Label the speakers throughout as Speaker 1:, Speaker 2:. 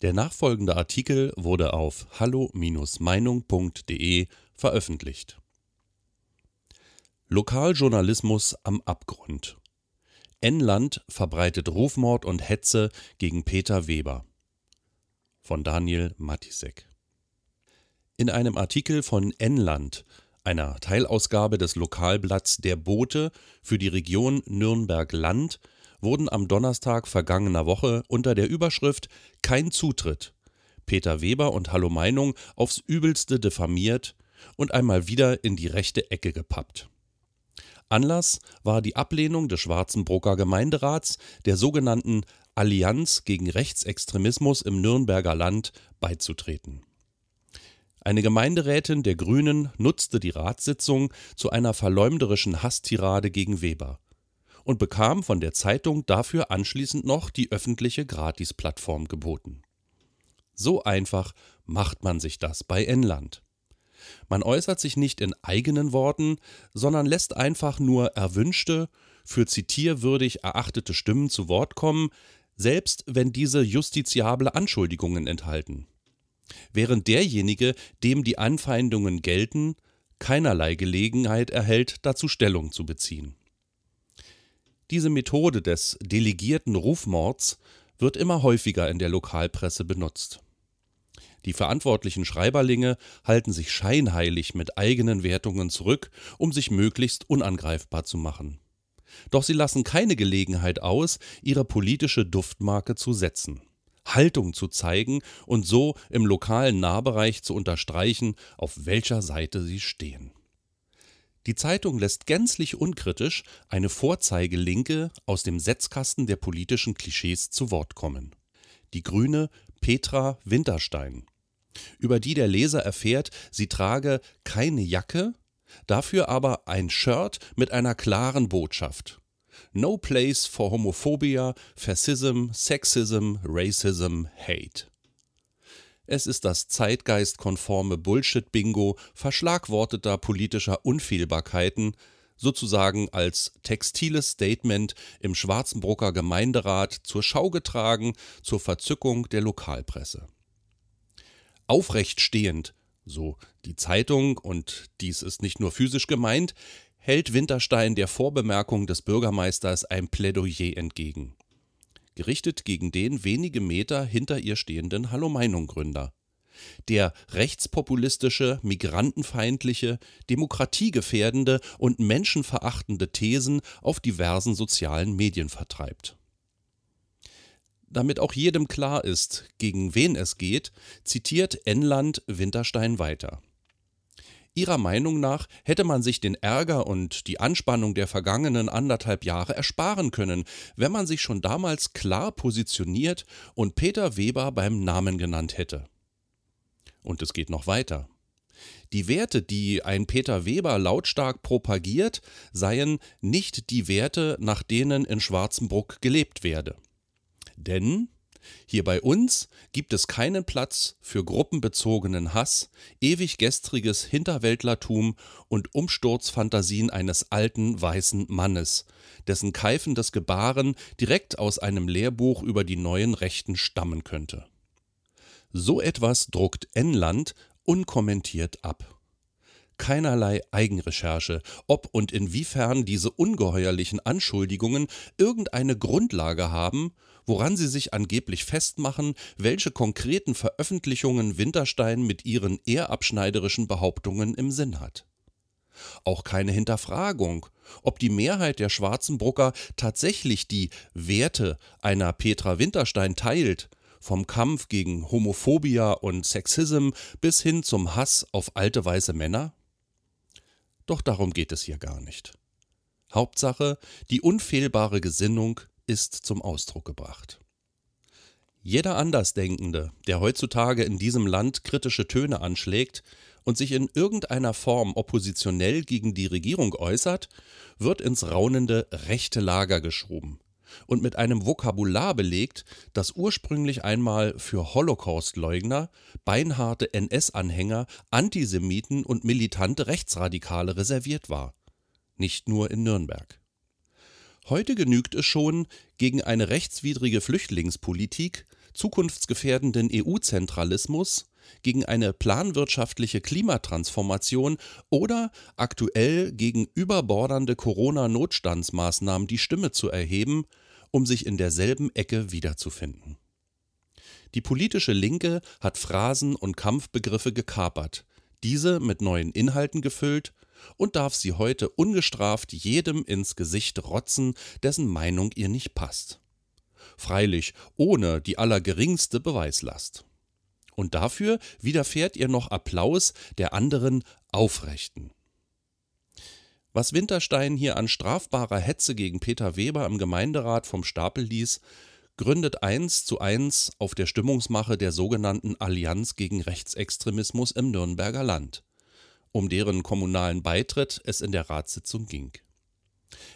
Speaker 1: Der nachfolgende Artikel wurde auf hallo-meinung.de veröffentlicht. Lokaljournalismus am Abgrund. N-Land verbreitet Rufmord und Hetze gegen Peter Weber. Von Daniel Matisek. In einem Artikel von N-Land, einer Teilausgabe des Lokalblatts Der Bote für die Region Nürnberg-Land, wurden am Donnerstag vergangener Woche unter der Überschrift Kein Zutritt Peter Weber und Hallo Meinung aufs übelste diffamiert und einmal wieder in die rechte Ecke gepappt. Anlass war die Ablehnung des Schwarzenbrucker Gemeinderats der sogenannten Allianz gegen Rechtsextremismus im Nürnberger Land beizutreten. Eine Gemeinderätin der Grünen nutzte die Ratssitzung zu einer verleumderischen Hasstirade gegen Weber und bekam von der Zeitung dafür anschließend noch die öffentliche Gratisplattform geboten. So einfach macht man sich das bei Enland. Man äußert sich nicht in eigenen Worten, sondern lässt einfach nur erwünschte, für zitierwürdig erachtete Stimmen zu Wort kommen, selbst wenn diese justiziable Anschuldigungen enthalten. Während derjenige, dem die Anfeindungen gelten, keinerlei Gelegenheit erhält, dazu Stellung zu beziehen. Diese Methode des delegierten Rufmords wird immer häufiger in der Lokalpresse benutzt. Die verantwortlichen Schreiberlinge halten sich scheinheilig mit eigenen Wertungen zurück, um sich möglichst unangreifbar zu machen. Doch sie lassen keine Gelegenheit aus, ihre politische Duftmarke zu setzen, Haltung zu zeigen und so im lokalen Nahbereich zu unterstreichen, auf welcher Seite sie stehen. Die Zeitung lässt gänzlich unkritisch eine Vorzeigelinke aus dem Setzkasten der politischen Klischees zu Wort kommen. Die Grüne Petra Winterstein, über die der Leser erfährt, sie trage keine Jacke, dafür aber ein Shirt mit einer klaren Botschaft. No place for Homophobia, Fascism, Sexism, Racism, Hate. Es ist das zeitgeistkonforme Bullshit-Bingo verschlagworteter politischer Unfehlbarkeiten, sozusagen als textiles Statement im Schwarzenbrucker Gemeinderat zur Schau getragen zur Verzückung der Lokalpresse. Aufrecht stehend, so die Zeitung, und dies ist nicht nur physisch gemeint, hält Winterstein der Vorbemerkung des Bürgermeisters ein Plädoyer entgegen gerichtet gegen den wenige Meter hinter ihr stehenden Hallo-Meinung-Gründer. Der rechtspopulistische, migrantenfeindliche, demokratiegefährdende und menschenverachtende Thesen auf diversen sozialen Medien vertreibt. Damit auch jedem klar ist, gegen wen es geht, zitiert Enland Winterstein weiter. Ihrer Meinung nach hätte man sich den Ärger und die Anspannung der vergangenen anderthalb Jahre ersparen können, wenn man sich schon damals klar positioniert und Peter Weber beim Namen genannt hätte. Und es geht noch weiter. Die Werte, die ein Peter Weber lautstark propagiert, seien nicht die Werte, nach denen in Schwarzenbruck gelebt werde. Denn hier bei uns gibt es keinen Platz für gruppenbezogenen Hass, ewig gestriges Hinterwäldlertum und Umsturzfantasien eines alten weißen Mannes, dessen keifendes Gebaren direkt aus einem Lehrbuch über die neuen Rechten stammen könnte. So etwas druckt Enland unkommentiert ab keinerlei Eigenrecherche, ob und inwiefern diese ungeheuerlichen Anschuldigungen irgendeine Grundlage haben, woran sie sich angeblich festmachen, welche konkreten Veröffentlichungen Winterstein mit ihren ehrabschneiderischen Behauptungen im Sinn hat. Auch keine Hinterfragung, ob die Mehrheit der Schwarzenbrucker tatsächlich die Werte einer Petra Winterstein teilt, vom Kampf gegen Homophobia und Sexism bis hin zum Hass auf alte weiße Männer? Doch darum geht es hier gar nicht. Hauptsache, die unfehlbare Gesinnung ist zum Ausdruck gebracht. Jeder Andersdenkende, der heutzutage in diesem Land kritische Töne anschlägt und sich in irgendeiner Form oppositionell gegen die Regierung äußert, wird ins raunende rechte Lager geschoben und mit einem Vokabular belegt, das ursprünglich einmal für Holocaustleugner, beinharte NS-Anhänger, Antisemiten und militante Rechtsradikale reserviert war. Nicht nur in Nürnberg. Heute genügt es schon, gegen eine rechtswidrige Flüchtlingspolitik zukunftsgefährdenden EU-Zentralismus, gegen eine planwirtschaftliche Klimatransformation oder aktuell gegen überbordernde Corona-Notstandsmaßnahmen die Stimme zu erheben, um sich in derselben Ecke wiederzufinden. Die politische Linke hat Phrasen und Kampfbegriffe gekapert, diese mit neuen Inhalten gefüllt und darf sie heute ungestraft jedem ins Gesicht rotzen, dessen Meinung ihr nicht passt. Freilich ohne die allergeringste Beweislast. Und dafür widerfährt ihr noch Applaus der anderen Aufrechten. Was Winterstein hier an strafbarer Hetze gegen Peter Weber im Gemeinderat vom Stapel ließ, gründet eins zu eins auf der Stimmungsmache der sogenannten Allianz gegen Rechtsextremismus im Nürnberger Land, um deren kommunalen Beitritt es in der Ratssitzung ging.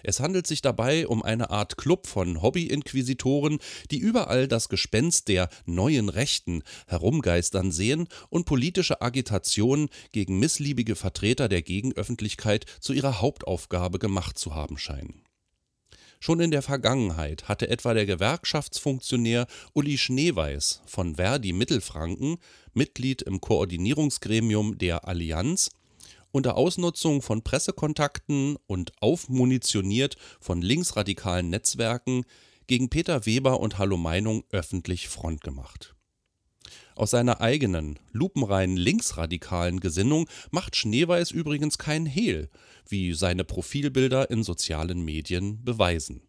Speaker 1: Es handelt sich dabei um eine Art Club von Hobby-Inquisitoren, die überall das Gespenst der neuen Rechten herumgeistern sehen und politische Agitation gegen missliebige Vertreter der Gegenöffentlichkeit zu ihrer Hauptaufgabe gemacht zu haben scheinen. Schon in der Vergangenheit hatte etwa der Gewerkschaftsfunktionär Uli Schneeweiß von Verdi Mittelfranken, Mitglied im Koordinierungsgremium der Allianz, unter Ausnutzung von Pressekontakten und aufmunitioniert von linksradikalen Netzwerken gegen Peter Weber und Hallo Meinung öffentlich Front gemacht. Aus seiner eigenen, lupenreinen linksradikalen Gesinnung macht Schneeweiß übrigens kein Hehl, wie seine Profilbilder in sozialen Medien beweisen.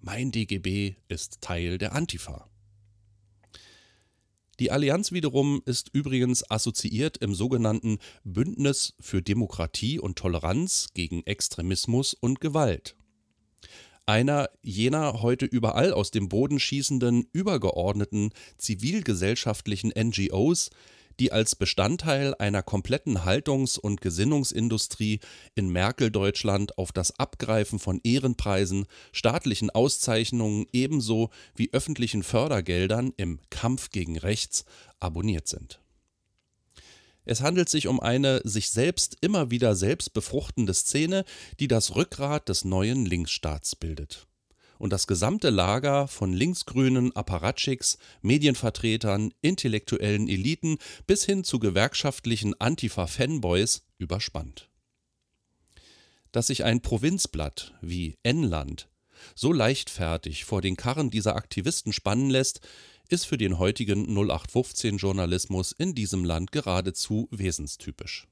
Speaker 1: Mein DGB ist Teil der Antifa. Die Allianz wiederum ist übrigens assoziiert im sogenannten Bündnis für Demokratie und Toleranz gegen Extremismus und Gewalt. Einer jener heute überall aus dem Boden schießenden übergeordneten zivilgesellschaftlichen NGOs, die als Bestandteil einer kompletten Haltungs- und Gesinnungsindustrie in Merkel-Deutschland auf das Abgreifen von Ehrenpreisen, staatlichen Auszeichnungen ebenso wie öffentlichen Fördergeldern im Kampf gegen Rechts abonniert sind es handelt sich um eine sich selbst immer wieder selbst befruchtende Szene, die das Rückgrat des neuen Linksstaats bildet. Und das gesamte Lager von linksgrünen Apparatchiks, Medienvertretern, intellektuellen Eliten bis hin zu gewerkschaftlichen Antifa-Fanboys überspannt. Dass sich ein Provinzblatt wie N-Land so leichtfertig vor den Karren dieser Aktivisten spannen lässt, ist für den heutigen 0815-Journalismus in diesem Land geradezu wesenstypisch.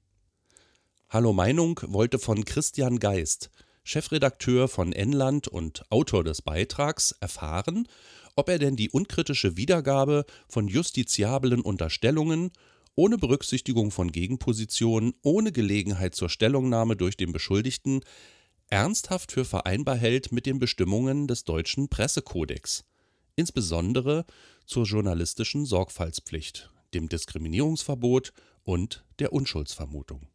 Speaker 1: Hallo Meinung wollte von Christian Geist, Chefredakteur von Enland und Autor des Beitrags, erfahren, ob er denn die unkritische Wiedergabe von justiziablen Unterstellungen ohne Berücksichtigung von Gegenpositionen, ohne Gelegenheit zur Stellungnahme durch den Beschuldigten ernsthaft für vereinbar hält mit den Bestimmungen des deutschen Pressekodex, insbesondere zur journalistischen Sorgfaltspflicht, dem Diskriminierungsverbot und der Unschuldsvermutung.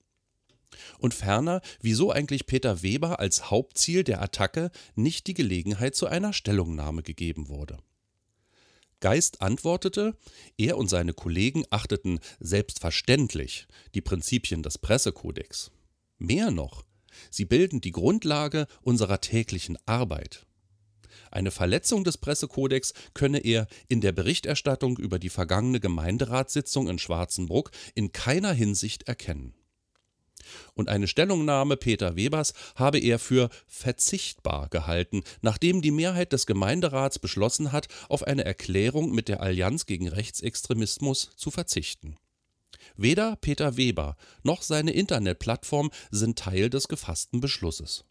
Speaker 1: Und ferner, wieso eigentlich Peter Weber als Hauptziel der Attacke nicht die Gelegenheit zu einer Stellungnahme gegeben wurde. Geist antwortete, er und seine Kollegen achteten selbstverständlich die Prinzipien des Pressekodex. Mehr noch, sie bilden die Grundlage unserer täglichen Arbeit. Eine Verletzung des Pressekodex könne er in der Berichterstattung über die vergangene Gemeinderatssitzung in Schwarzenbruck in keiner Hinsicht erkennen. Und eine Stellungnahme Peter Webers habe er für verzichtbar gehalten, nachdem die Mehrheit des Gemeinderats beschlossen hat, auf eine Erklärung mit der Allianz gegen Rechtsextremismus zu verzichten. Weder Peter Weber noch seine Internetplattform sind Teil des gefassten Beschlusses.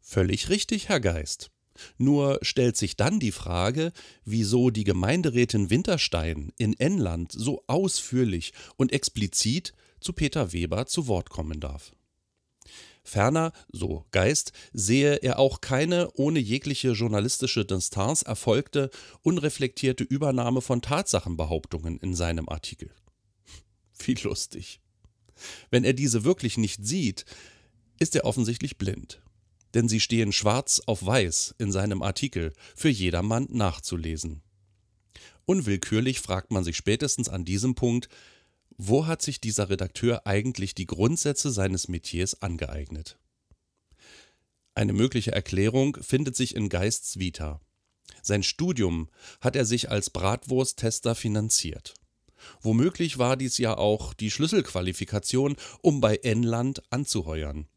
Speaker 1: Völlig richtig, Herr Geist. Nur stellt sich dann die Frage, wieso die Gemeinderätin Winterstein in Enland so ausführlich und explizit zu Peter Weber zu Wort kommen darf. Ferner, so Geist, sehe er auch keine ohne jegliche journalistische Distanz erfolgte, unreflektierte Übernahme von Tatsachenbehauptungen in seinem Artikel. Wie lustig. Wenn er diese wirklich nicht sieht, ist er offensichtlich blind denn sie stehen schwarz auf weiß in seinem Artikel für jedermann nachzulesen. Unwillkürlich fragt man sich spätestens an diesem Punkt, wo hat sich dieser Redakteur eigentlich die Grundsätze seines Metiers angeeignet? Eine mögliche Erklärung findet sich in Geists Vita. Sein Studium hat er sich als Bratwursttester finanziert. Womöglich war dies ja auch die Schlüsselqualifikation, um bei Enland anzuheuern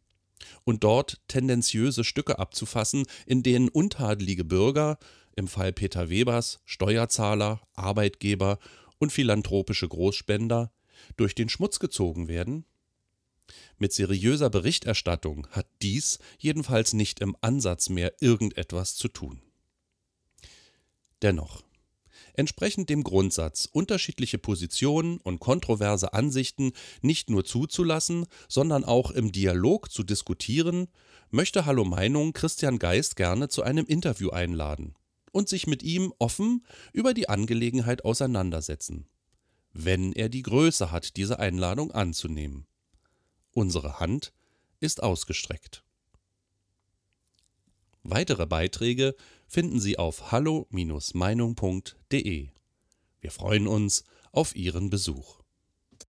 Speaker 1: und dort tendenziöse Stücke abzufassen, in denen untadelige Bürger, im Fall Peter Webers Steuerzahler, Arbeitgeber und philanthropische Großspender, durch den Schmutz gezogen werden? Mit seriöser Berichterstattung hat dies jedenfalls nicht im Ansatz mehr irgendetwas zu tun. Dennoch, entsprechend dem Grundsatz, unterschiedliche Positionen und kontroverse Ansichten nicht nur zuzulassen, sondern auch im Dialog zu diskutieren, möchte Hallo Meinung Christian Geist gerne zu einem Interview einladen und sich mit ihm offen über die Angelegenheit auseinandersetzen, wenn er die Größe hat, diese Einladung anzunehmen. Unsere Hand ist ausgestreckt. Weitere Beiträge finden Sie auf hallo-meinung.de. Wir freuen uns auf Ihren Besuch.